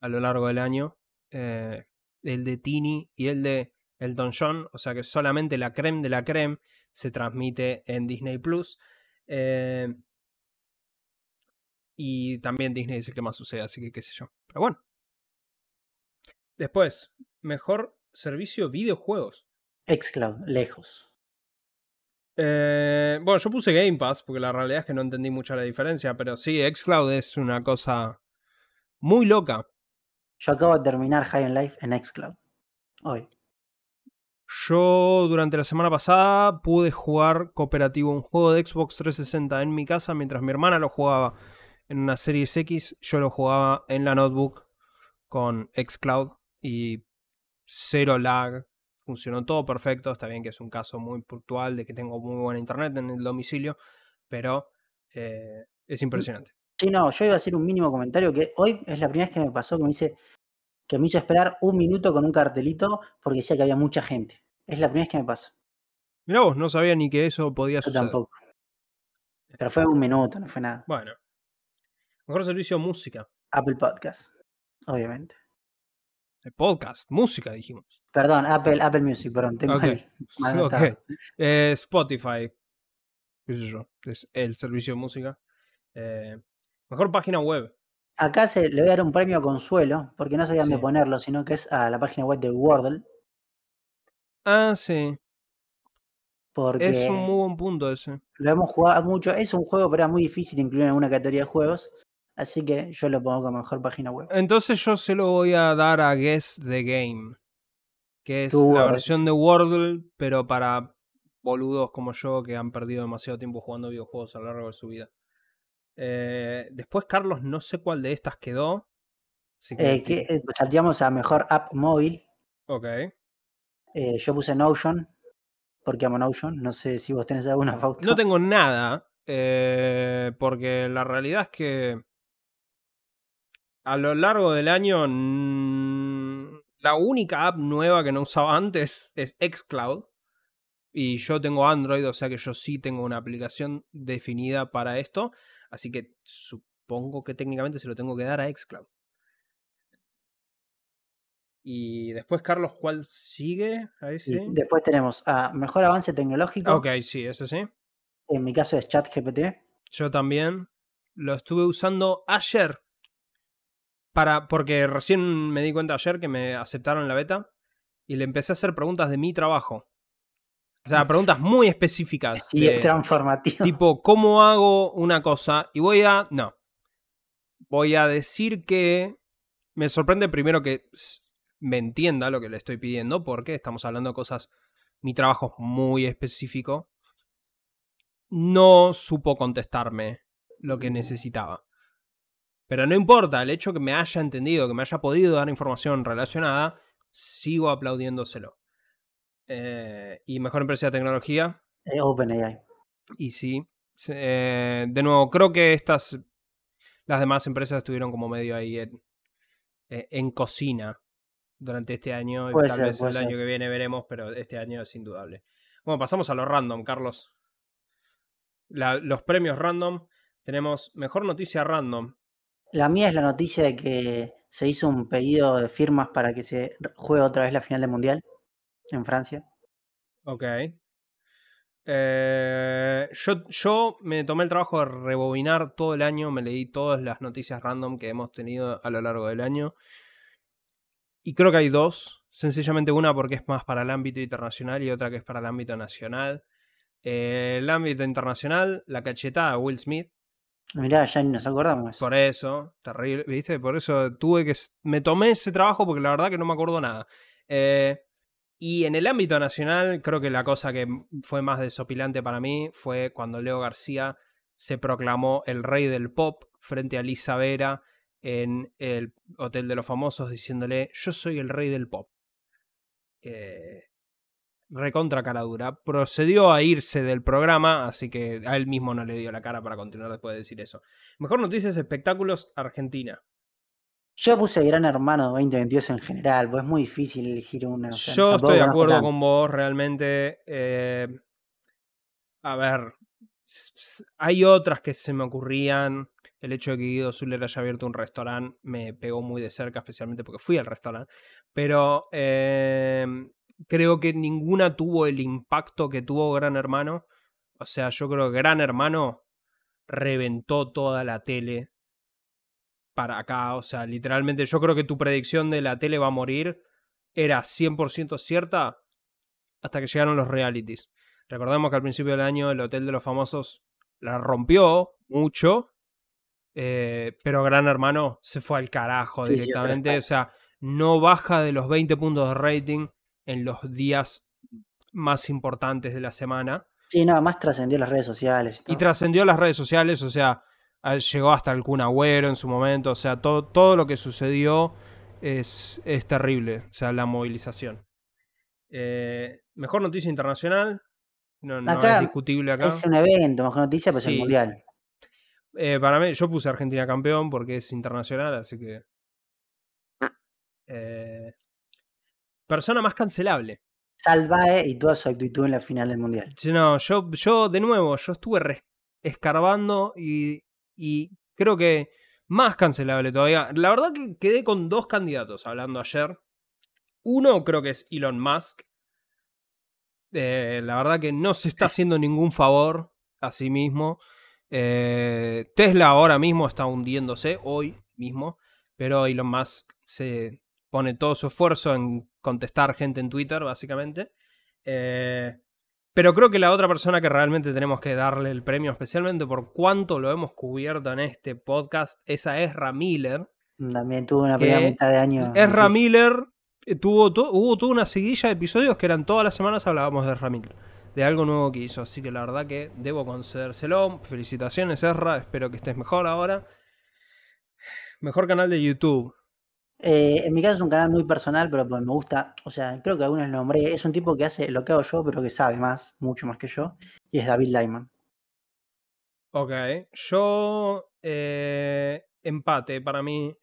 a lo largo del año, eh, el de Tini y el de Elton John, o sea que solamente la creme de la creme se transmite en Disney Plus. Eh, y también Disney es el que más sucede, así que qué sé yo. Pero bueno. Después, mejor servicio videojuegos. Xcloud, lejos. Eh, bueno, yo puse Game Pass porque la realidad es que no entendí mucho la diferencia, pero sí, Xcloud es una cosa muy loca. Yo acabo de terminar High on Life en Xcloud. Hoy. Yo durante la semana pasada pude jugar cooperativo un juego de Xbox 360 en mi casa mientras mi hermana lo jugaba en una Series X, yo lo jugaba en la notebook con Xcloud y cero lag, funcionó todo perfecto, está bien que es un caso muy puntual de que tengo muy buena internet en el domicilio, pero eh, es impresionante. Sí, no, yo iba a hacer un mínimo comentario que hoy es la primera vez que me pasó que me hice que me hizo esperar un minuto con un cartelito porque decía que había mucha gente. Es la primera vez que me pasa. Mirá vos, no sabía ni que eso podía Yo suceder. tampoco. Pero fue un minuto, no fue nada. Bueno. Mejor servicio de música. Apple Podcast, obviamente. El podcast, música, dijimos. Perdón, Apple, Apple Music, perdón, tengo Ok. mal-. Eh, Spotify. ¿Qué sé yo? Es el servicio de música. Eh, mejor página web. Acá se, le voy a dar un premio Consuelo, porque no sabía dónde Sí. ponerlo, sino que es a la página web de Wordle, Ah, sí. porque Es un muy buen punto ese. lo hemos jugado mucho. Es un juego, pero era muy difícil incluir en alguna categoría de juegos, así que yo lo pongo como mejor página web. Entonces yo se lo voy a dar a Guess the Game. Que es la versión de Wordle, pero para boludos como yo que han perdido demasiado tiempo jugando videojuegos a lo largo de su vida. Eh, después, Carlos, no sé cuál de estas quedó. Que Eh, que, eh, salteamos a mejor app móvil. Ok. Eh, yo puse Notion, porque amo Notion. No sé si vos tenés alguna pauta. No tengo nada, porque la realidad es que a lo largo del año la única app nueva que no usaba antes es Xcloud. Y yo tengo Android, o sea que yo sí tengo una aplicación definida para esto. Así que supongo que técnicamente se lo tengo que dar a Xcloud. Y después, Carlos, ¿cuál sigue? Ahí sí. después tenemos a mejor avance tecnológico. Ok, sí, ese sí. En mi caso es ChatGPT. Yo también lo estuve usando ayer. Para, porque recién me di cuenta ayer que me aceptaron la beta y le empecé a hacer preguntas de mi trabajo. O sea, preguntas muy específicas. Y de- es transformativo. tipo, ¿cómo hago una cosa? Y voy a. No. Voy a decir que. Me sorprende primero que me entienda lo que le estoy pidiendo, porque estamos hablando de cosas. Mi trabajo es muy específico. No supo contestarme lo que necesitaba. Pero no importa, el hecho que me haya entendido, que me haya podido dar información relacionada, sigo aplaudiéndoselo. Eh, y mejor empresa de tecnología, Eh, OpenAI. y sí, eh, de nuevo, creo que estas, las demás empresas estuvieron como medio ahí en, en cocina durante este año. y tal ser, vez el año que viene veremos, pero este año es indudable. Bueno, pasamos a lo random, Carlos. La- los premios random. Tenemos mejor noticia random. La mía es la noticia de que se hizo un pedido de firmas para que se juegue otra vez la final del Mundial en Francia. Ok. Eh, yo, yo me tomé el trabajo de rebobinar todo el año, me leí todas las noticias random que hemos tenido a lo largo del año. Y creo que hay dos. Sencillamente una porque es más para el ámbito internacional y otra que es para el ámbito nacional. Eh, el ámbito internacional, la cachetada a Will Smith. Mirá, ya ni nos acordamos. Por eso, terrible, ¿viste? Por eso tuve que. Me tomé ese trabajo porque la verdad que no me acuerdo nada. Eh, y en el ámbito nacional, creo que la cosa que fue más desopilante para mí fue cuando Leo García se proclamó el rey del pop frente a Lisa Vera en el Hotel de los Famosos diciéndole: Yo soy el rey del pop. Eh, recontra cara dura. Procedió a irse del programa, así que a él mismo no le dio la cara para continuar después de decir eso. Mejor noticias, espectáculos, Argentina. Yo puse Gran Hermano 2022 en general, pues es muy difícil elegir una. o sea, Yo estoy de acuerdo con vos, realmente. eh, a ver, hay otras que se me ocurrían. El hecho de que Guido Zuller haya abierto un restaurante me pegó muy de cerca, especialmente porque fui al restaurante. Pero eh, creo que ninguna tuvo el impacto que tuvo Gran Hermano. O sea, yo creo que Gran Hermano reventó toda la tele para acá. O sea, literalmente yo creo que tu predicción de la tele va a morir era 100% cierta hasta que llegaron los realities. Recordemos que al principio del año el Hotel de los Famosos la rompió mucho, eh, pero Gran Hermano se fue al carajo Sí, sí, directamente. o sea, no baja de los 20 puntos de rating en los días más importantes de la semana. Sí, nada más trascendió las redes sociales. Y trascendió las redes sociales, o sea, llegó hasta el Kun Agüero en su momento, o sea, todo, todo lo que sucedió es, es terrible, o sea, la movilización. Eh, mejor noticia internacional, no, no Acá es discutible acá. Es un evento, mejor noticia, pues Sí. el Mundial. Eh, para mí, yo puse Argentina campeón porque es internacional, así que... Eh, persona más cancelable. Salvae y toda su actitud en la final del mundial. No, yo, yo de nuevo, yo estuve escarbando y, y creo que más cancelable todavía. La verdad que quedé con dos candidatos hablando ayer. Uno creo que es Elon Musk. Eh, la verdad que no se está haciendo ningún favor a sí mismo. Eh, Tesla ahora mismo está hundiéndose, hoy mismo, pero Elon Musk se pone todo su esfuerzo en contestar gente en Twitter, básicamente. Eh, pero creo que la otra persona que realmente tenemos que darle el premio, especialmente por cuánto lo hemos cubierto en este podcast, esa es Ezra Miller. También tuvo una primera mitad de año. Ezra. Miller eh, tuvo, hubo toda una seguidilla de episodios que eran todas las semanas hablábamos de Ezra Miller, de algo nuevo que hizo. Así que la verdad que debo concedérselo. Felicitaciones, Ezra. Espero que estés mejor ahora. Mejor canal de YouTube. Eh, en mi caso es un canal muy personal, pero pues me gusta, o sea, creo que algunos lo nombré. Es un tipo que hace lo que hago yo, pero que sabe más, mucho más que yo. Y es David Lyman. Ok, yo eh, empate para mí.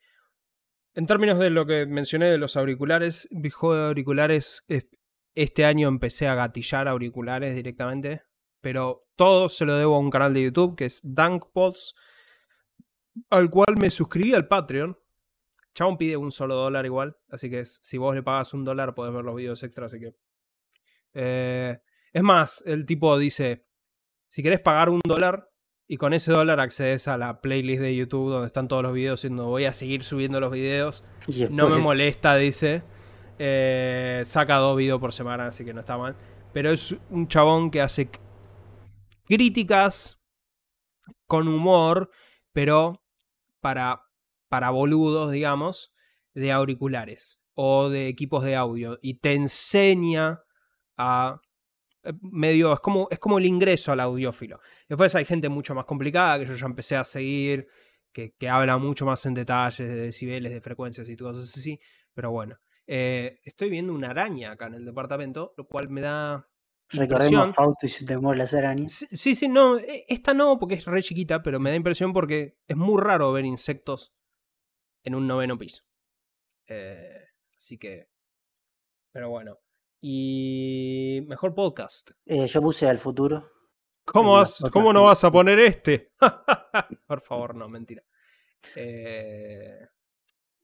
En términos de lo que mencioné de los auriculares, juego de auriculares, es- este año empecé a gatillar auriculares directamente, pero todo se lo debo a un canal de YouTube que es DunkPods, al cual me suscribí al Patreon. Chabón pide un solo dólar igual, así que si vos le pagas un dólar podés ver los videos extras, así que... Eh, es más, el tipo dice, si querés pagar un dólar y con ese dólar accedes a la playlist de YouTube donde están todos los videos y donde voy a seguir subiendo los videos. No me molesta, dice. Eh, saca dos videos por semana, así que no está mal. Pero es un chabón que hace críticas con humor, pero para, para boludos, digamos, de auriculares o de equipos de audio. Y te enseña a eh, medio, es como, es como el ingreso al audiófilo. Después hay gente mucho más complicada que yo ya empecé a seguir, que, que habla mucho más en detalles de decibeles, de frecuencias y cosas así. Pero bueno, eh, estoy viendo una araña acá en el departamento, lo cual me da Recordemos. Fausto y su temor las arañas. Sí, sí, sí, no, e- esta no, porque es re chiquita, pero me da impresión porque es muy raro ver insectos en un noveno piso. Eh, así que, pero bueno. Y mejor podcast. Eh, yo puse al futuro. ¿Cómo, cómo no vas a poner este? Por favor, no, mentira. Eh,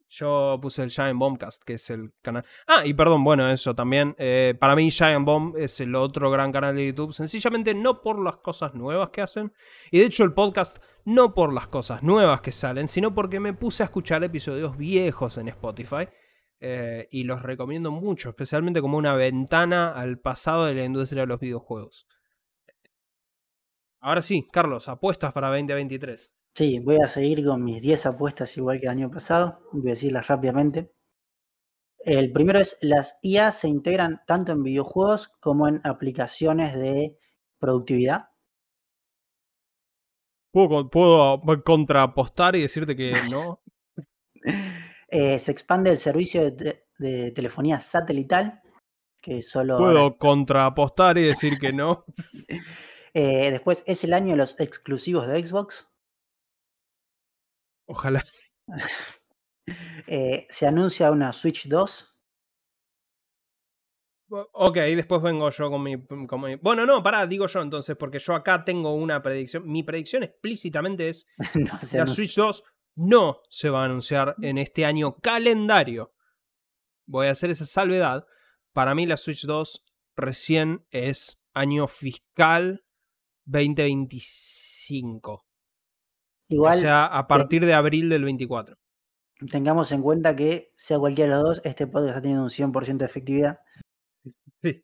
yo puse el Giant Bombcast, que es el canal. Ah, y perdón, bueno, eso también. eh, para mí, Giant Bomb es el otro gran canal de YouTube. Sencillamente no por las cosas nuevas que hacen. Y de hecho, el podcast no por las cosas nuevas que salen, sino porque me puse a escuchar episodios viejos en Spotify. eh, y los recomiendo mucho, especialmente como una ventana al pasado de la industria de los videojuegos. Ahora sí, Carlos, apuestas para 2023. Sí, voy a seguir con mis 10 apuestas igual que el año pasado. Voy a decirlas rápidamente. El primero es, las IA se integran tanto en videojuegos como en aplicaciones de productividad. ¿Puedo, puedo contrapostar y decirte que no? Eh, se expande el servicio de, te- de telefonía satelital, que solo... ¿Puedo contrapostar y decir que no? Eh, después es el año de los exclusivos de Xbox. Ojalá. Eh, se anuncia una Switch 2. Ok, después vengo yo con mi, con mi- Bueno, no, pará, digo yo entonces, porque yo acá tengo una predicción. Mi predicción explícitamente es no la anuncia. Switch 2 no se va a anunciar en este año calendario. Voy a hacer esa salvedad. Para mí la Switch 2 recién es año fiscal 2025. Igual o sea, a partir de abril del 24. tengamos en cuenta que, sea cualquiera de los dos, este podcast está teniendo un 100% de efectividad. Sí.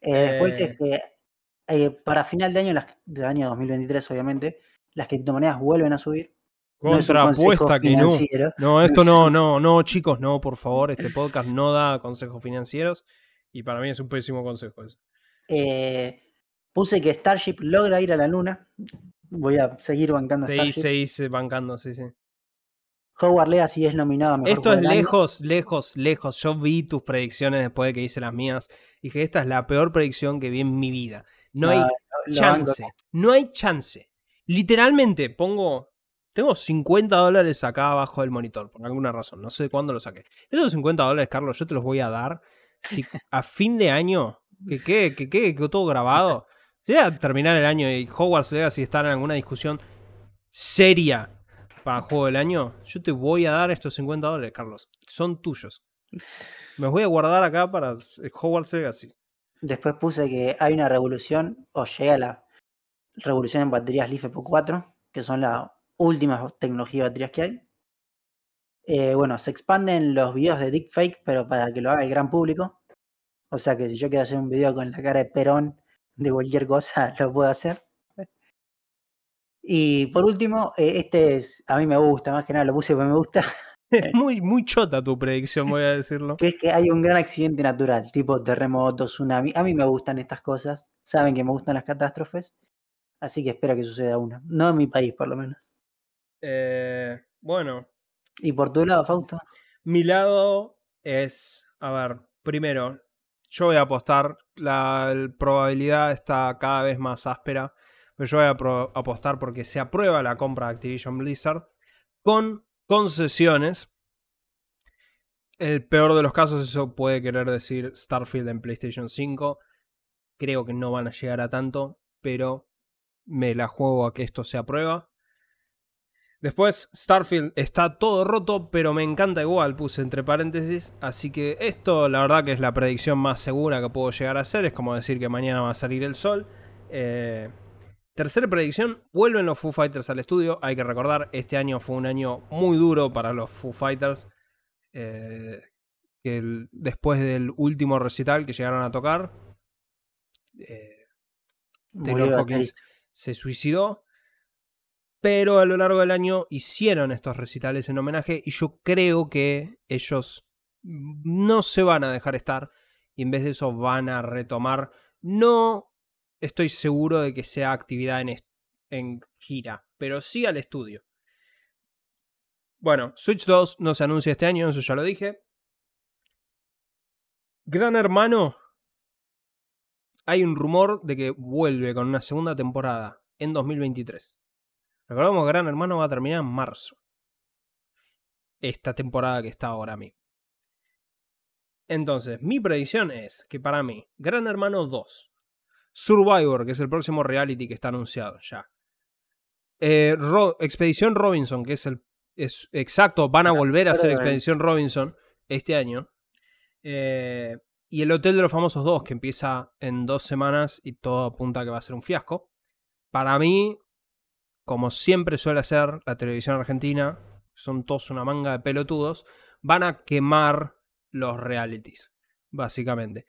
Eh, después Eh. es que eh, para final de año, las, del año 2023, obviamente, las criptomonedas vuelven a subir. No Contrapuesta que no. No, esto no, no, no, chicos, no, por favor, este podcast no da consejos financieros y para mí es un pésimo consejo eso. Eh, puse que Starship logra ir a la luna. Voy a seguir bancando a Se Starship. hice, hice bancando, sí, sí. Howard Legacy es nominado a mejor Esto es año. lejos, lejos, lejos. Yo vi tus predicciones después de que hice las mías y que esta es la peor predicción que vi en mi vida. No hay chance, no hay chance. Literalmente pongo, tengo 50 dólares acá abajo del monitor, por alguna razón, no sé de cuándo lo saqué. Esos 50 dólares, Carlos, yo te los voy a dar si a fin de año, que quede, que quede todo grabado, si a terminar el año y Hogwarts Legacy está en alguna discusión seria para juego del año, yo te voy a dar estos 50 dólares, Carlos. Son tuyos. Me voy a guardar acá para Hogwarts Legacy. Después puse que hay una revolución, o llega la revolución en baterías LiFePO 4, que son las últimas tecnologías de baterías que hay. Eh, bueno, se expanden los videos de deepfake, pero para que lo haga el gran público. O sea que si yo quiero hacer un video con la cara de Perón de cualquier cosa, lo puedo hacer. Y por último, eh, este es, a mí me gusta, más que nada lo puse porque me gusta. Es muy, muy chota tu predicción, voy a decirlo. que es que hay un gran accidente natural, tipo terremoto, tsunami. A mí me gustan estas cosas. Saben que me gustan las catástrofes. Así que espero que suceda una. No en mi país, por lo menos. Eh, bueno. ¿Y por tu lado, Fausto? Mi lado es, a ver, primero, yo voy a apostar, la probabilidad está cada vez más áspera, pero yo voy a apostar porque se aprueba la compra de Activision Blizzard con concesiones. El peor de los casos, eso puede querer decir Starfield en PlayStation 5. Creo que no van a llegar a tanto, pero me la juego a que esto se aprueba. Después, Starfield está todo roto, pero me encanta igual, puse entre paréntesis. Así que esto, la verdad, que es la predicción más segura que puedo llegar a hacer. Es como decir que mañana va a salir el sol. Eh, tercera predicción: vuelven los Foo Fighters al estudio. Hay que recordar, este año fue un año muy duro para los Foo Fighters. Eh, que después del último recital que llegaron a tocar, eh, Taylor Hawkins se suicidó pero a lo largo del año hicieron estos recitales en homenaje y yo creo que ellos no se van a dejar estar y en vez de eso van a retomar. No estoy seguro de que sea actividad en, en gira, pero sí al estudio. Bueno, Switch 2 no se anuncia este año, eso ya lo dije. Gran Hermano, hay un rumor de que vuelve con una segunda temporada en 2023. Recordemos que Gran Hermano va a terminar en marzo. Esta temporada que está ahora a mí. Entonces, mi predicción es que para mí, Gran Hermano 2, Survivor, que es el próximo reality que está anunciado ya. Eh, Expedición Robinson, que es el. Es, exacto, van a volver a hacer Expedición Robinson este año. Eh, y el Hotel de los Famosos 2, que empieza en dos semanas y todo apunta a que va a ser un fiasco. Para mí, como siempre suele hacer la televisión argentina, son todos una manga de pelotudos, van a quemar los realities, básicamente.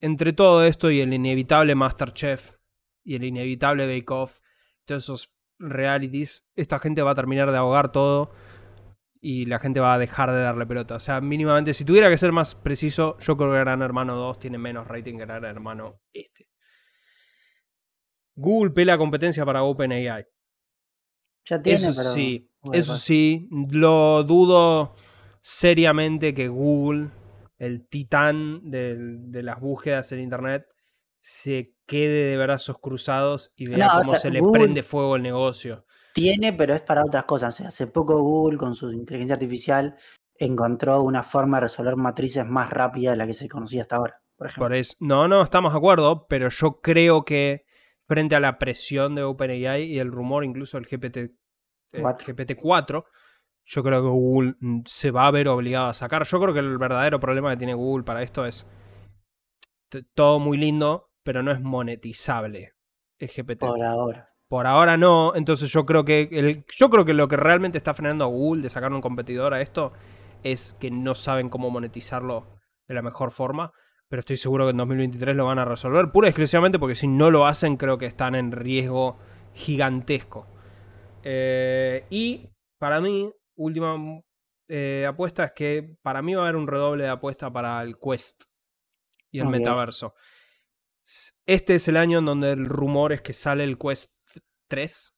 Entre todo esto y el inevitable Masterchef y el inevitable Bake Off, todos esos realities, esta gente va a terminar de ahogar todo y la gente va a dejar de darle pelota. O sea, mínimamente, si tuviera que ser más preciso, yo creo que Gran Hermano 2 tiene menos rating que Gran Hermano este. Google pela competencia para OpenAI. Ya tiene, eso sí, eso sí, lo dudo seriamente que Google, el titán de, las búsquedas en Internet, se quede de brazos cruzados y vea cómo se le prende fuego el negocio. Tiene, pero es para otras cosas. hace poco Google, con su inteligencia artificial, encontró una forma de resolver matrices más rápida de la que se conocía hasta ahora, por ejemplo. Por eso, no, no, estamos de acuerdo, pero yo creo que frente a la presión de OpenAI y el rumor incluso del GPT, GPT 4, yo creo que Google mm, se va a ver obligado a sacar. Yo creo que el verdadero problema que tiene Google para esto es todo muy lindo, pero no es monetizable el GPT. Por ahora. Por ahora no, entonces yo creo que el, yo creo que lo que realmente está frenando a Google de sacar un competidor a esto es que no saben cómo monetizarlo de la mejor forma pero estoy seguro que en 2023 lo van a resolver, pura y exclusivamente porque si no lo hacen creo que están en riesgo gigantesco. Eh, y para mí, última eh, apuesta es que para mí va a haber un redoble de apuesta para el Quest y el metaverso. Este es el año en donde el rumor es que sale el Quest 3.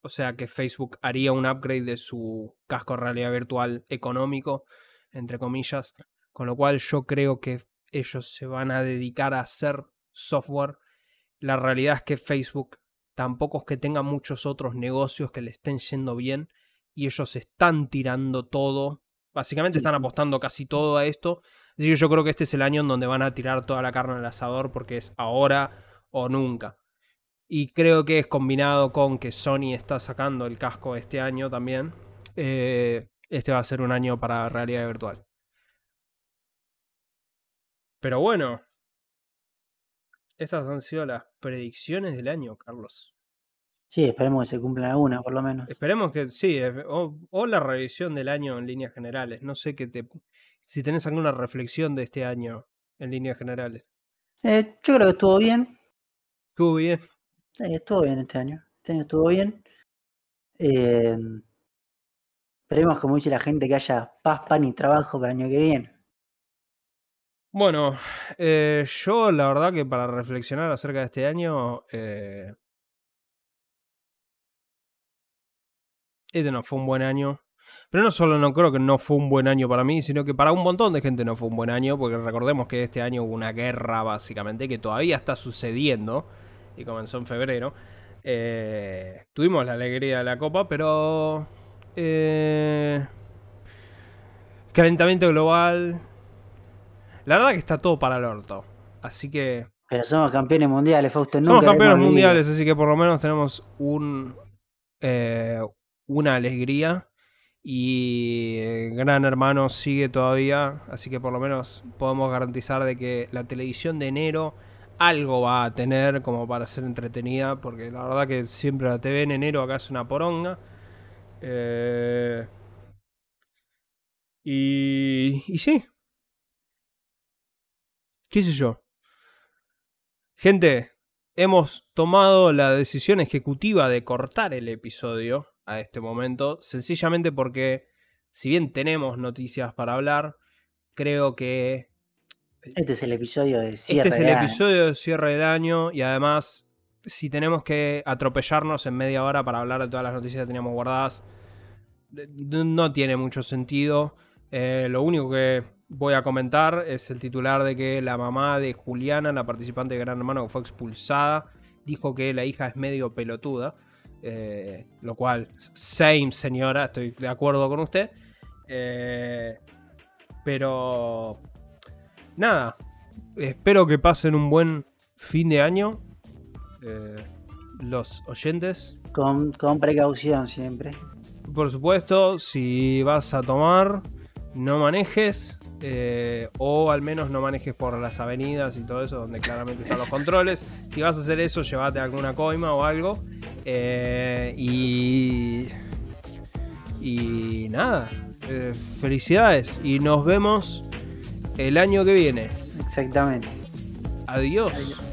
O sea que Facebook haría un upgrade de su casco de realidad virtual económico, entre comillas. Con lo cual yo creo que ellos se van a dedicar a hacer software. La realidad es que Facebook tampoco es que tenga muchos otros negocios que le estén yendo bien y ellos están tirando todo. Básicamente están apostando casi todo a esto. Así que yo creo que este es el año en donde van a tirar toda la carne al asador porque es ahora o nunca. Y creo que es combinado con que Sony está sacando el casco este año también. Eh, este va a ser un año para realidad virtual. Pero bueno, estas han sido las predicciones del año, Carlos. Sí, esperemos que se cumplan algunas, por lo menos. Esperemos que sí, o, o, la revisión del año en líneas generales. No sé qué te, si tenés alguna reflexión de este año en líneas generales. Eh, yo creo que estuvo bien. Estuvo bien. estuvo bien este año. Este año estuvo bien. Eh, esperemos, como dice la gente, que haya paz, pan y trabajo para el año que viene. Bueno, eh, yo la verdad que para reflexionar acerca de este año, eh, este no fue un buen año. Pero no solo no creo que no fue un buen año para mí, sino que para un montón de gente no fue un buen año, porque recordemos que este año hubo una guerra básicamente que todavía está sucediendo y comenzó en febrero. Eh, tuvimos la alegría de la copa, pero... Calentamiento global. La verdad que está todo para el orto. Así que... Pero somos campeones mundiales, Fausto. Somos campeones mundiales, así que por lo menos tenemos un... Eh, una alegría y eh, Gran Hermano sigue todavía, así que por lo menos podemos garantizar de que la televisión de enero algo va a tener como para ser entretenida, porque la verdad que siempre la TV en enero acá es una poronga. Eh, y, y sí. ¿Qué sé yo? Gente, hemos tomado la decisión ejecutiva de cortar el episodio a este momento, sencillamente porque si bien tenemos noticias para hablar, creo que... Este es el episodio de cierre. Este es el episodio de cierre del año y además, si tenemos que atropellarnos en media hora para hablar de todas las noticias que teníamos guardadas, no tiene mucho sentido. Eh, lo único que voy a comentar es el titular de que la mamá de Juliana, la participante de Gran Hermano que fue expulsada, dijo que la hija es medio pelotuda. Eh, lo cual, same señora, estoy de acuerdo con usted. Eh, pero, nada, espero que pasen un buen fin de año. Eh, los oyentes. Con, con precaución siempre. Por supuesto, si vas a tomar, no manejes. Eh, o al menos no manejes por las avenidas y todo eso, donde claramente están los controles. Si vas a hacer eso, llévate alguna coima o algo. Eh, y. Y nada. Eh, felicidades. Y nos vemos el año que viene. Exactamente. Adiós.